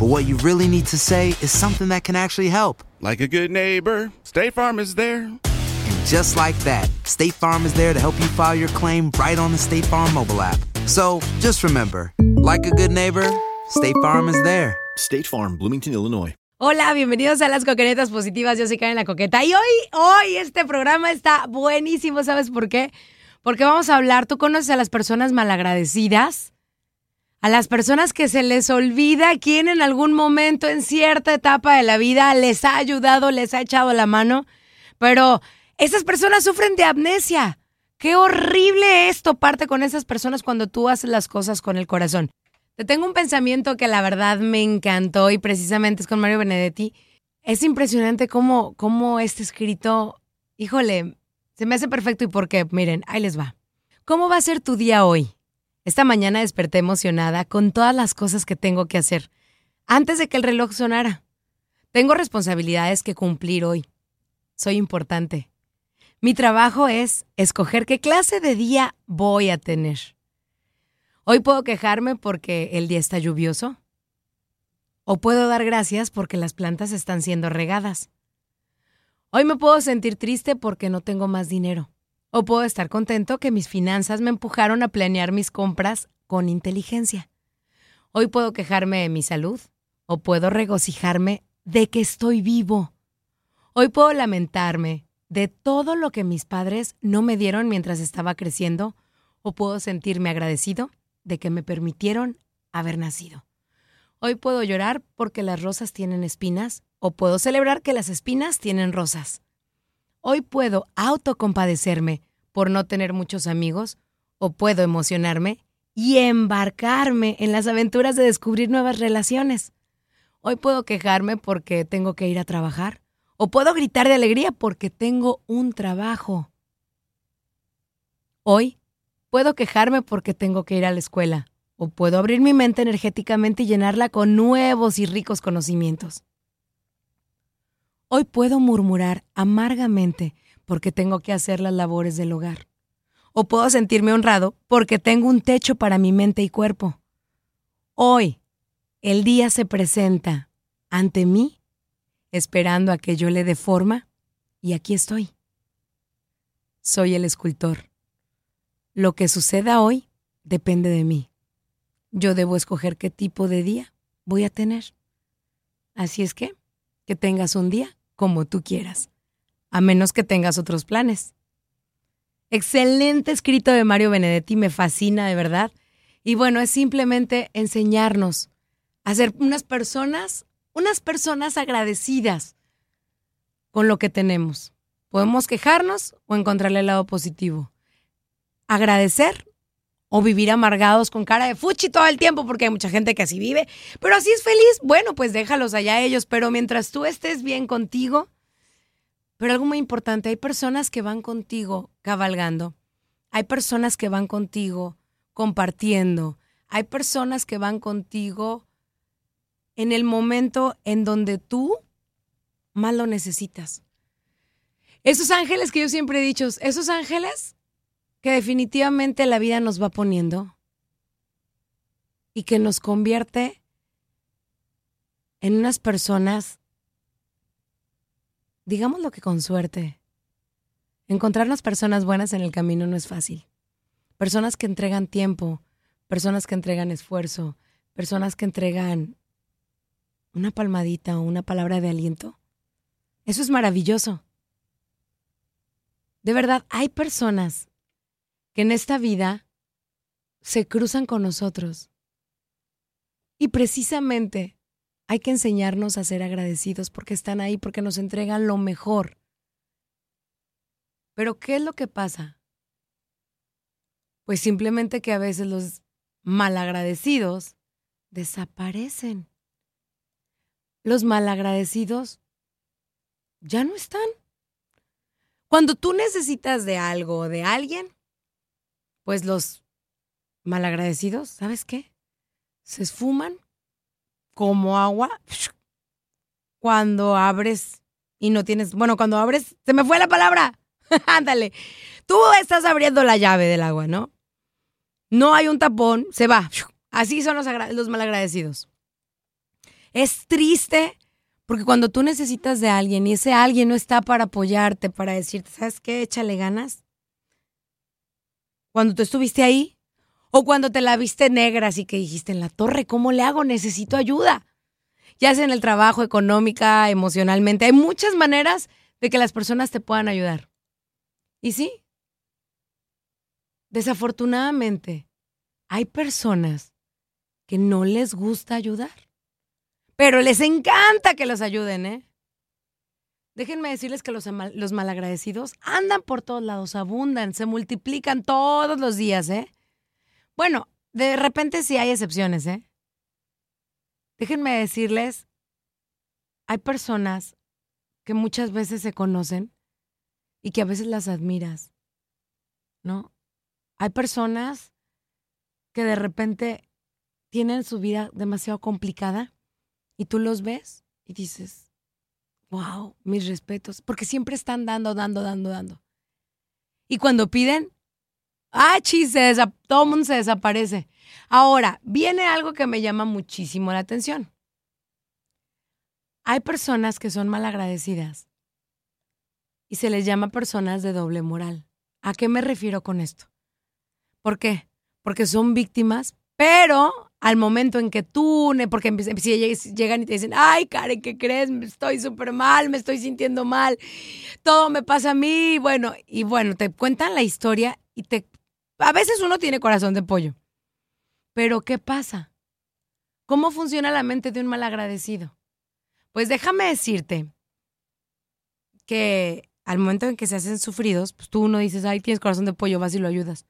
but what you really need to say is something that can actually help. Like a good neighbor, State Farm is there. And just like that, State Farm is there to help you file your claim right on the State Farm mobile app. So just remember, like a good neighbor, State Farm is there. State Farm, Bloomington, Illinois. Hola, bienvenidos a las coquenetas positivas. Yo soy Karen la Coqueta. Y hoy, hoy este programa está buenísimo. ¿Sabes por qué? Porque vamos a hablar. ¿Tú conoces a las personas malagradecidas? A las personas que se les olvida quién en algún momento, en cierta etapa de la vida, les ha ayudado, les ha echado la mano. Pero esas personas sufren de amnesia. Qué horrible es toparte con esas personas cuando tú haces las cosas con el corazón. Te tengo un pensamiento que la verdad me encantó y precisamente es con Mario Benedetti. Es impresionante cómo, cómo este escrito, híjole, se me hace perfecto y por qué. Miren, ahí les va. ¿Cómo va a ser tu día hoy? Esta mañana desperté emocionada con todas las cosas que tengo que hacer antes de que el reloj sonara. Tengo responsabilidades que cumplir hoy. Soy importante. Mi trabajo es escoger qué clase de día voy a tener. Hoy puedo quejarme porque el día está lluvioso. O puedo dar gracias porque las plantas están siendo regadas. Hoy me puedo sentir triste porque no tengo más dinero. O puedo estar contento que mis finanzas me empujaron a planear mis compras con inteligencia. Hoy puedo quejarme de mi salud. O puedo regocijarme de que estoy vivo. Hoy puedo lamentarme de todo lo que mis padres no me dieron mientras estaba creciendo. O puedo sentirme agradecido de que me permitieron haber nacido. Hoy puedo llorar porque las rosas tienen espinas o puedo celebrar que las espinas tienen rosas. Hoy puedo autocompadecerme por no tener muchos amigos o puedo emocionarme y embarcarme en las aventuras de descubrir nuevas relaciones. Hoy puedo quejarme porque tengo que ir a trabajar o puedo gritar de alegría porque tengo un trabajo. Hoy Puedo quejarme porque tengo que ir a la escuela, o puedo abrir mi mente energéticamente y llenarla con nuevos y ricos conocimientos. Hoy puedo murmurar amargamente porque tengo que hacer las labores del hogar, o puedo sentirme honrado porque tengo un techo para mi mente y cuerpo. Hoy, el día se presenta ante mí, esperando a que yo le dé forma, y aquí estoy. Soy el escultor. Lo que suceda hoy depende de mí. Yo debo escoger qué tipo de día voy a tener. Así es que, que tengas un día como tú quieras, a menos que tengas otros planes. Excelente escrito de Mario Benedetti, me fascina de verdad. Y bueno, es simplemente enseñarnos a ser unas personas, unas personas agradecidas con lo que tenemos. Podemos quejarnos o encontrarle el lado positivo agradecer o vivir amargados con cara de fuchi todo el tiempo, porque hay mucha gente que así vive, pero así es feliz, bueno, pues déjalos allá ellos, pero mientras tú estés bien contigo, pero algo muy importante, hay personas que van contigo cabalgando, hay personas que van contigo compartiendo, hay personas que van contigo en el momento en donde tú más lo necesitas. Esos ángeles que yo siempre he dicho, esos ángeles que definitivamente la vida nos va poniendo y que nos convierte en unas personas, digamos lo que con suerte. Encontrarnos personas buenas en el camino no es fácil. Personas que entregan tiempo, personas que entregan esfuerzo, personas que entregan una palmadita o una palabra de aliento. Eso es maravilloso. De verdad, hay personas en esta vida se cruzan con nosotros. Y precisamente hay que enseñarnos a ser agradecidos porque están ahí, porque nos entregan lo mejor. Pero ¿qué es lo que pasa? Pues simplemente que a veces los malagradecidos desaparecen. Los malagradecidos ya no están. Cuando tú necesitas de algo o de alguien, pues los malagradecidos, ¿sabes qué? Se esfuman como agua cuando abres y no tienes, bueno, cuando abres, se me fue la palabra. Ándale. Tú estás abriendo la llave del agua, ¿no? No hay un tapón, se va. Así son los, malagradecidos. Es triste porque cuando tú necesitas de alguien y ese alguien no está para apoyarte, para decirte, ¿sabes qué? Échale ganas. Cuando tú estuviste ahí, o cuando te la viste negra, así que dijiste en la torre, ¿cómo le hago? Necesito ayuda. Ya sea en el trabajo, económica, emocionalmente. Hay muchas maneras de que las personas te puedan ayudar. Y sí, desafortunadamente, hay personas que no les gusta ayudar pero les encanta que los ayuden, ¿eh? Déjenme decirles que los, malagradecidos andan por todos lados, abundan, se multiplican todos los días, ¿eh? Bueno, de repente sí hay excepciones, ¿eh? Déjenme decirles, hay personas que muchas veces se conocen y que a veces las admiras, ¿no? Hay personas que de repente tienen su vida demasiado complicada y tú los ves y dices, wow, mis respetos, porque siempre están dando, dando, dando, dando. Y cuando piden, ah, chis, todo el mundo se desaparece. Ahora, viene algo que me llama muchísimo la atención. Hay personas que son malagradecidas y se les llama personas de doble moral. ¿A qué me refiero con esto? ¿Por qué? Porque son víctimas, pero al momento en que tú, porque si llegan y te dicen, ay, Karen, ¿qué crees? Estoy súper mal, me estoy sintiendo mal, todo me pasa a mí, bueno, y bueno, te cuentan la historia y te, a veces uno tiene corazón de pollo, pero ¿qué pasa? ¿Cómo funciona la mente de un mal agradecido? Pues déjame decirte que al momento en que se hacen sufridos, pues tú uno dices, ay, tienes corazón de pollo, vas y lo ayudas.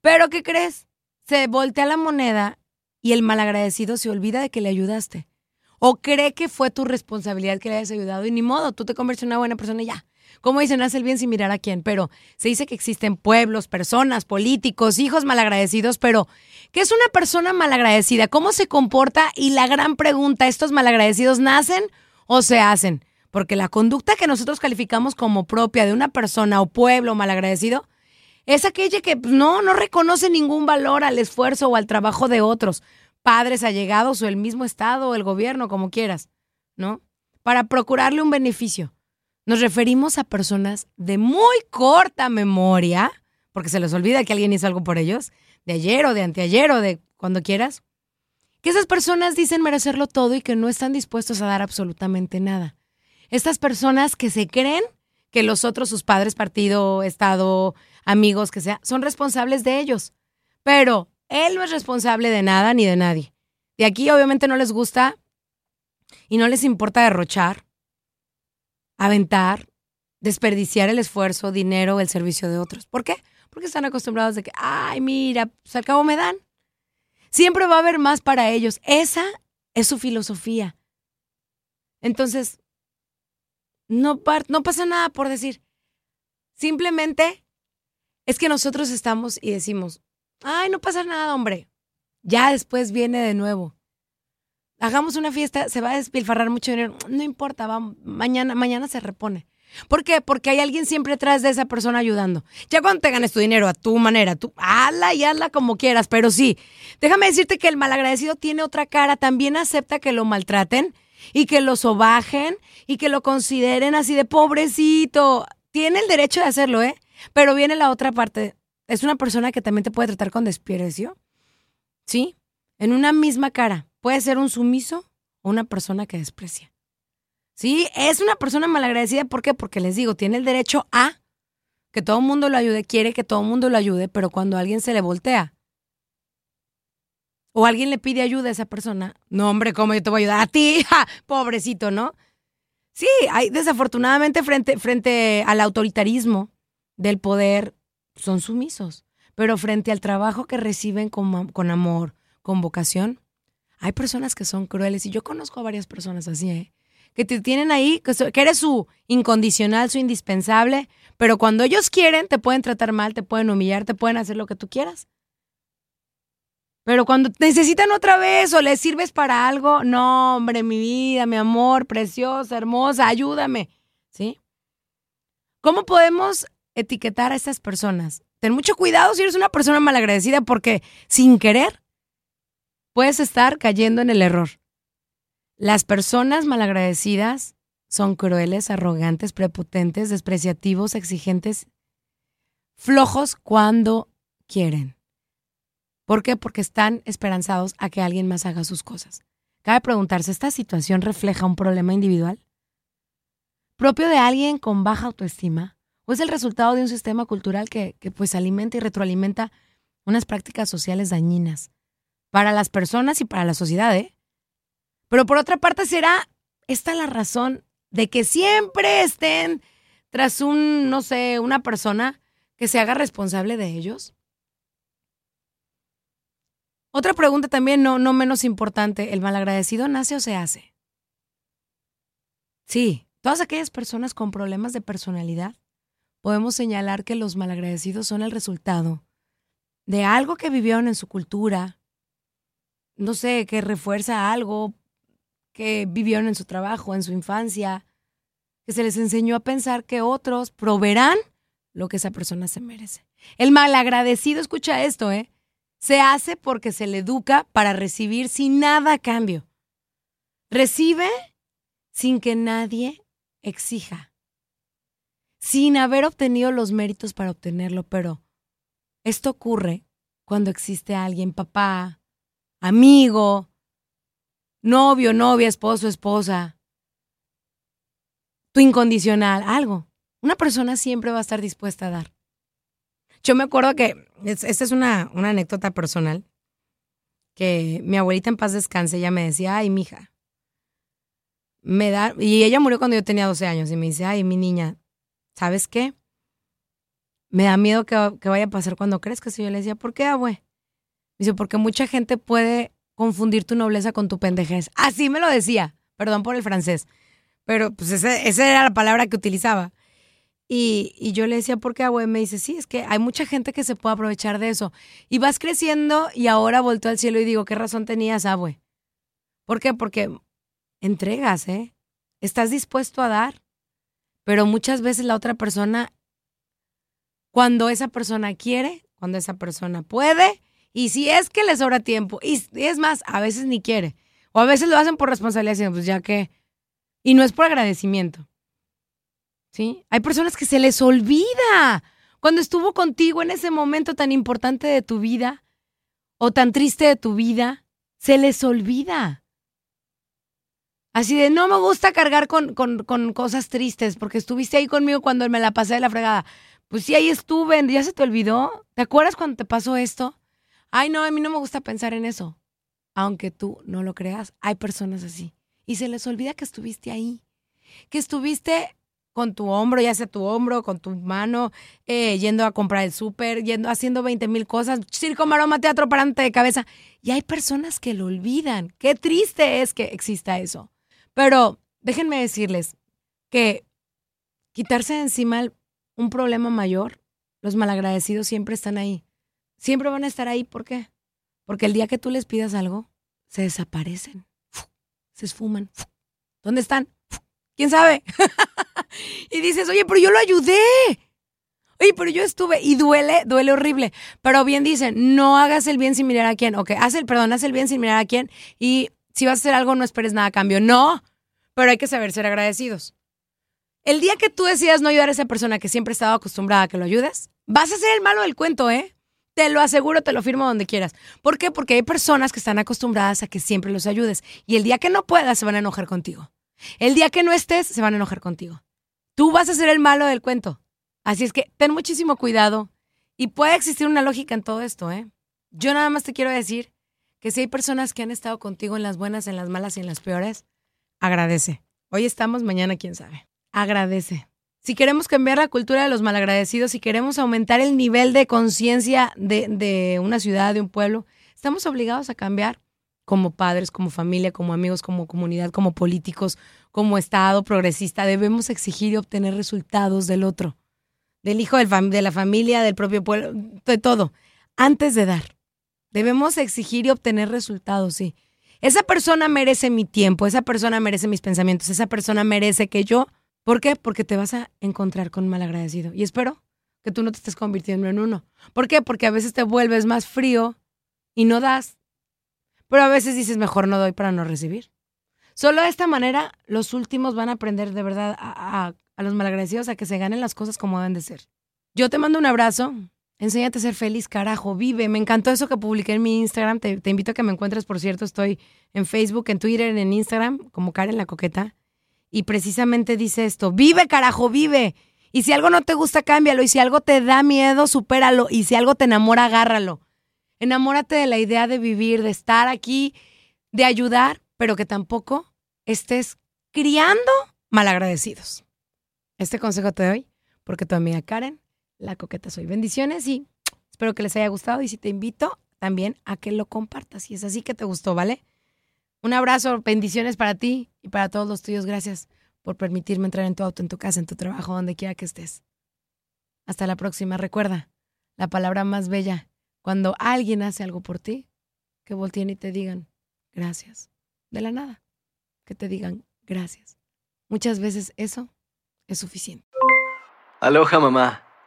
Pero ¿qué crees? Se voltea la moneda y el malagradecido se olvida de que le ayudaste. O cree que fue tu responsabilidad que le hayas ayudado y ni modo, tú te conviertes en una buena persona y ya. Como dicen, haz el bien sin mirar a quién, pero se dice que existen pueblos, personas, políticos, hijos malagradecidos, pero ¿qué es una persona malagradecida? ¿Cómo se comporta? Y la gran pregunta, ¿estos malagradecidos nacen o se hacen? Porque la conducta que nosotros calificamos como propia de una persona o pueblo malagradecido es aquella que pues, no, no reconoce ningún valor al esfuerzo o al trabajo de otros, padres allegados o el mismo Estado o el gobierno, como quieras, ¿no? Para procurarle un beneficio. Nos referimos a personas de muy corta memoria, porque se les olvida que alguien hizo algo por ellos, de ayer o de anteayer o de cuando quieras, que esas personas dicen merecerlo todo y que no están dispuestos a dar absolutamente nada. Estas personas que se creen que los otros, sus padres, partido, Estado, amigos, que sea, son responsables de ellos. Pero él no es responsable de nada ni de nadie. De aquí obviamente no les gusta y no les importa derrochar, aventar, desperdiciar el esfuerzo, dinero, el servicio de otros. ¿Por qué? Porque están acostumbrados de que, ay, mira, pues al cabo me dan. Siempre va a haber más para ellos. Esa es su filosofía. Entonces, no, no pasa nada por decir. Simplemente es que nosotros estamos y decimos, ay, no pasa nada, hombre. Ya después viene de nuevo. hagamos una fiesta, se va a despilfarrar mucho dinero. No importa, va, mañana, mañana se repone. ¿Por qué? Porque hay alguien siempre detrás de esa persona ayudando. Ya cuando te ganes tu dinero a tu manera, tú hazla y hazla como quieras, pero sí, déjame decirte que el malagradecido tiene otra cara, también acepta que lo maltraten y que lo sobajen y que lo consideren así de pobrecito. Tiene el derecho de hacerlo, ¿eh? Pero viene la otra parte. Es una persona que también te puede tratar con desprecio. ¿Sí? En una misma cara. Puede ser un sumiso o una persona que desprecia. Sí, es una persona malagradecida. ¿Por qué? Porque les digo, tiene el derecho a que todo el mundo lo ayude, quiere que todo el mundo lo ayude, pero cuando alguien se le voltea o alguien le pide ayuda a esa persona, no, hombre, ¿cómo yo te voy a ayudar a ti? Pobrecito, ¿no? Sí, hay desafortunadamente frente, frente al autoritarismo del poder son sumisos, pero frente al trabajo que reciben con, con amor, con vocación, hay personas que son crueles y yo conozco a varias personas así, ¿eh? que te tienen ahí, que eres su incondicional, su indispensable, pero cuando ellos quieren te pueden tratar mal, te pueden humillar, te pueden hacer lo que tú quieras. Pero cuando necesitan otra vez o les sirves para algo, no, hombre, mi vida, mi amor, preciosa, hermosa, ayúdame. ¿Sí? ¿Cómo podemos etiquetar a estas personas? Ten mucho cuidado si eres una persona malagradecida porque sin querer puedes estar cayendo en el error. Las personas malagradecidas son crueles, arrogantes, prepotentes, despreciativos, exigentes, flojos cuando quieren. ¿Por qué? Porque están esperanzados a que alguien más haga sus cosas. Cabe preguntarse, ¿esta situación refleja un problema individual? ¿Propio de alguien con baja autoestima? ¿O es el resultado de un sistema cultural que, que pues alimenta y retroalimenta unas prácticas sociales dañinas para las personas y para la sociedad, ¿eh? Pero por otra parte, ¿será esta la razón de que siempre estén tras un, no sé, una persona que se haga responsable de ellos? Otra pregunta también, no, no menos importante, ¿el malagradecido nace o se hace? Sí, todas aquellas personas con problemas de personalidad, podemos señalar que los malagradecidos son el resultado de algo que vivieron en su cultura, no sé, que refuerza algo que vivieron en su trabajo, en su infancia, que se les enseñó a pensar que otros proveerán lo que esa persona se merece. El malagradecido, escucha esto, ¿eh? Se hace porque se le educa para recibir sin nada a cambio. Recibe sin que nadie exija, sin haber obtenido los méritos para obtenerlo, pero esto ocurre cuando existe alguien, papá, amigo, novio, novia, esposo, esposa, tu incondicional, algo. Una persona siempre va a estar dispuesta a dar. Yo me acuerdo que, esta es una, anécdota personal, que mi abuelita en paz descanse, ella me decía, ay, mija, me da, y ella murió cuando yo tenía 12 años, y me dice, ay, mi niña, ¿sabes qué? Me da miedo que, vaya a pasar cuando crezcas. Y yo le decía, ¿por qué, abue? Dice, porque mucha gente puede confundir tu nobleza con tu pendejez. Así me lo decía, perdón por el francés, pero pues esa era la palabra que utilizaba. Y, yo le decía, ¿por qué, abue? Me dice, sí, es que hay mucha gente que se puede aprovechar de eso. Y vas creciendo y ahora volto al cielo y digo, ¿qué razón tenías, abue? ¿Por qué? Porque entregas, ¿eh? Estás dispuesto a dar, pero muchas veces la otra persona, cuando esa persona quiere, cuando esa persona puede, y si es que le sobra tiempo, y es más, a veces ni quiere, o a veces lo hacen por responsabilidad, pues ya que, y no es por agradecimiento. ¿sí? Hay personas que se les olvida cuando estuvo contigo en ese momento tan importante de tu vida o tan triste de tu vida, se les olvida. Así de, no me gusta cargar con, con, cosas tristes porque estuviste ahí conmigo cuando me la pasé de la fregada. Pues sí, ahí estuve, ya se te olvidó. ¿Te acuerdas cuando te pasó esto? Ay, no, a mí no me gusta pensar en eso. Aunque tú no lo creas, hay personas así. Y se les olvida que estuviste ahí, que estuviste con tu hombro, ya sea tu hombro, con tu mano, eh, yendo a comprar el súper, yendo, haciendo 20 mil cosas, circo, maroma, teatro, parante de cabeza. Y hay personas que lo olvidan. Qué triste es que exista eso. Pero déjenme decirles que quitarse de encima un problema mayor, los malagradecidos siempre están ahí. Siempre van a estar ahí. ¿Por qué? Porque el día que tú les pidas algo, se desaparecen. se esfuman. ¿Dónde están? ¿Quién sabe? y dices, oye, pero yo lo ayudé. Oye, pero yo estuve y duele, duele horrible. Pero bien dicen, no hagas el bien sin mirar a quién. Ok, haz el, perdón, haz el bien sin mirar a quién. Y si vas a hacer algo, no esperes nada a cambio. No, pero hay que saber ser agradecidos. El día que tú decidas no ayudar a esa persona que siempre estaba acostumbrada a que lo ayudes, vas a ser el malo del cuento, ¿eh? Te lo aseguro, te lo firmo donde quieras. ¿Por qué? Porque hay personas que están acostumbradas a que siempre los ayudes. Y el día que no puedas, se van a enojar contigo. El día que no estés, se van a enojar contigo. Tú vas a ser el malo del cuento. Así es que ten muchísimo cuidado. Y puede existir una lógica en todo esto, ¿eh? Yo nada más te quiero decir que si hay personas que han estado contigo en las buenas, en las malas y en las peores, agradece. Hoy estamos, mañana quién sabe. Agradece. Si queremos cambiar la cultura de los malagradecidos, si queremos aumentar el nivel de conciencia de, de una ciudad, de un pueblo, estamos obligados a cambiar como padres, como familia, como amigos, como comunidad, como políticos, como Estado progresista. Debemos exigir y obtener resultados del otro, del hijo de la familia, del propio pueblo, de todo, antes de dar. Debemos exigir y obtener resultados, sí. Esa persona merece mi tiempo, esa persona merece mis pensamientos, esa persona merece que yo ¿Por qué? Porque te vas a encontrar con un malagradecido. Y espero que tú no te estés convirtiendo en uno. ¿Por qué? Porque a veces te vuelves más frío y no das. Pero a veces dices, mejor no doy para no recibir. Solo de esta manera los últimos van a aprender de verdad a, los malagradecidos a que se ganen las cosas como deben de ser. Yo te mando un abrazo. Enséñate a ser feliz, carajo, vive. Me encantó eso que publiqué en mi Instagram. Te, invito a que me encuentres, por cierto, estoy en Facebook, en Twitter, en Instagram, como Karen la Coqueta y precisamente dice esto, vive carajo, vive. Y si algo no te gusta, cámbialo. Y si algo te da miedo, supéralo. Y si algo te enamora, agárralo. Enamórate de la idea de vivir, de estar aquí, de ayudar, pero que tampoco estés criando malagradecidos. Este consejo te doy porque tu amiga Karen, la coqueta soy. Bendiciones y espero que les haya gustado. Y si te invito también a que lo compartas. Si es así que te gustó, ¿vale? Un abrazo, bendiciones para ti y para todos los tuyos. Gracias por permitirme entrar en tu auto, en tu casa, en tu trabajo, donde quiera que estés. Hasta la próxima. Recuerda, la palabra más bella, cuando alguien hace algo por ti, que volteen y te digan gracias. De la nada. Que te digan gracias. Muchas veces eso es suficiente. Aloha, mamá.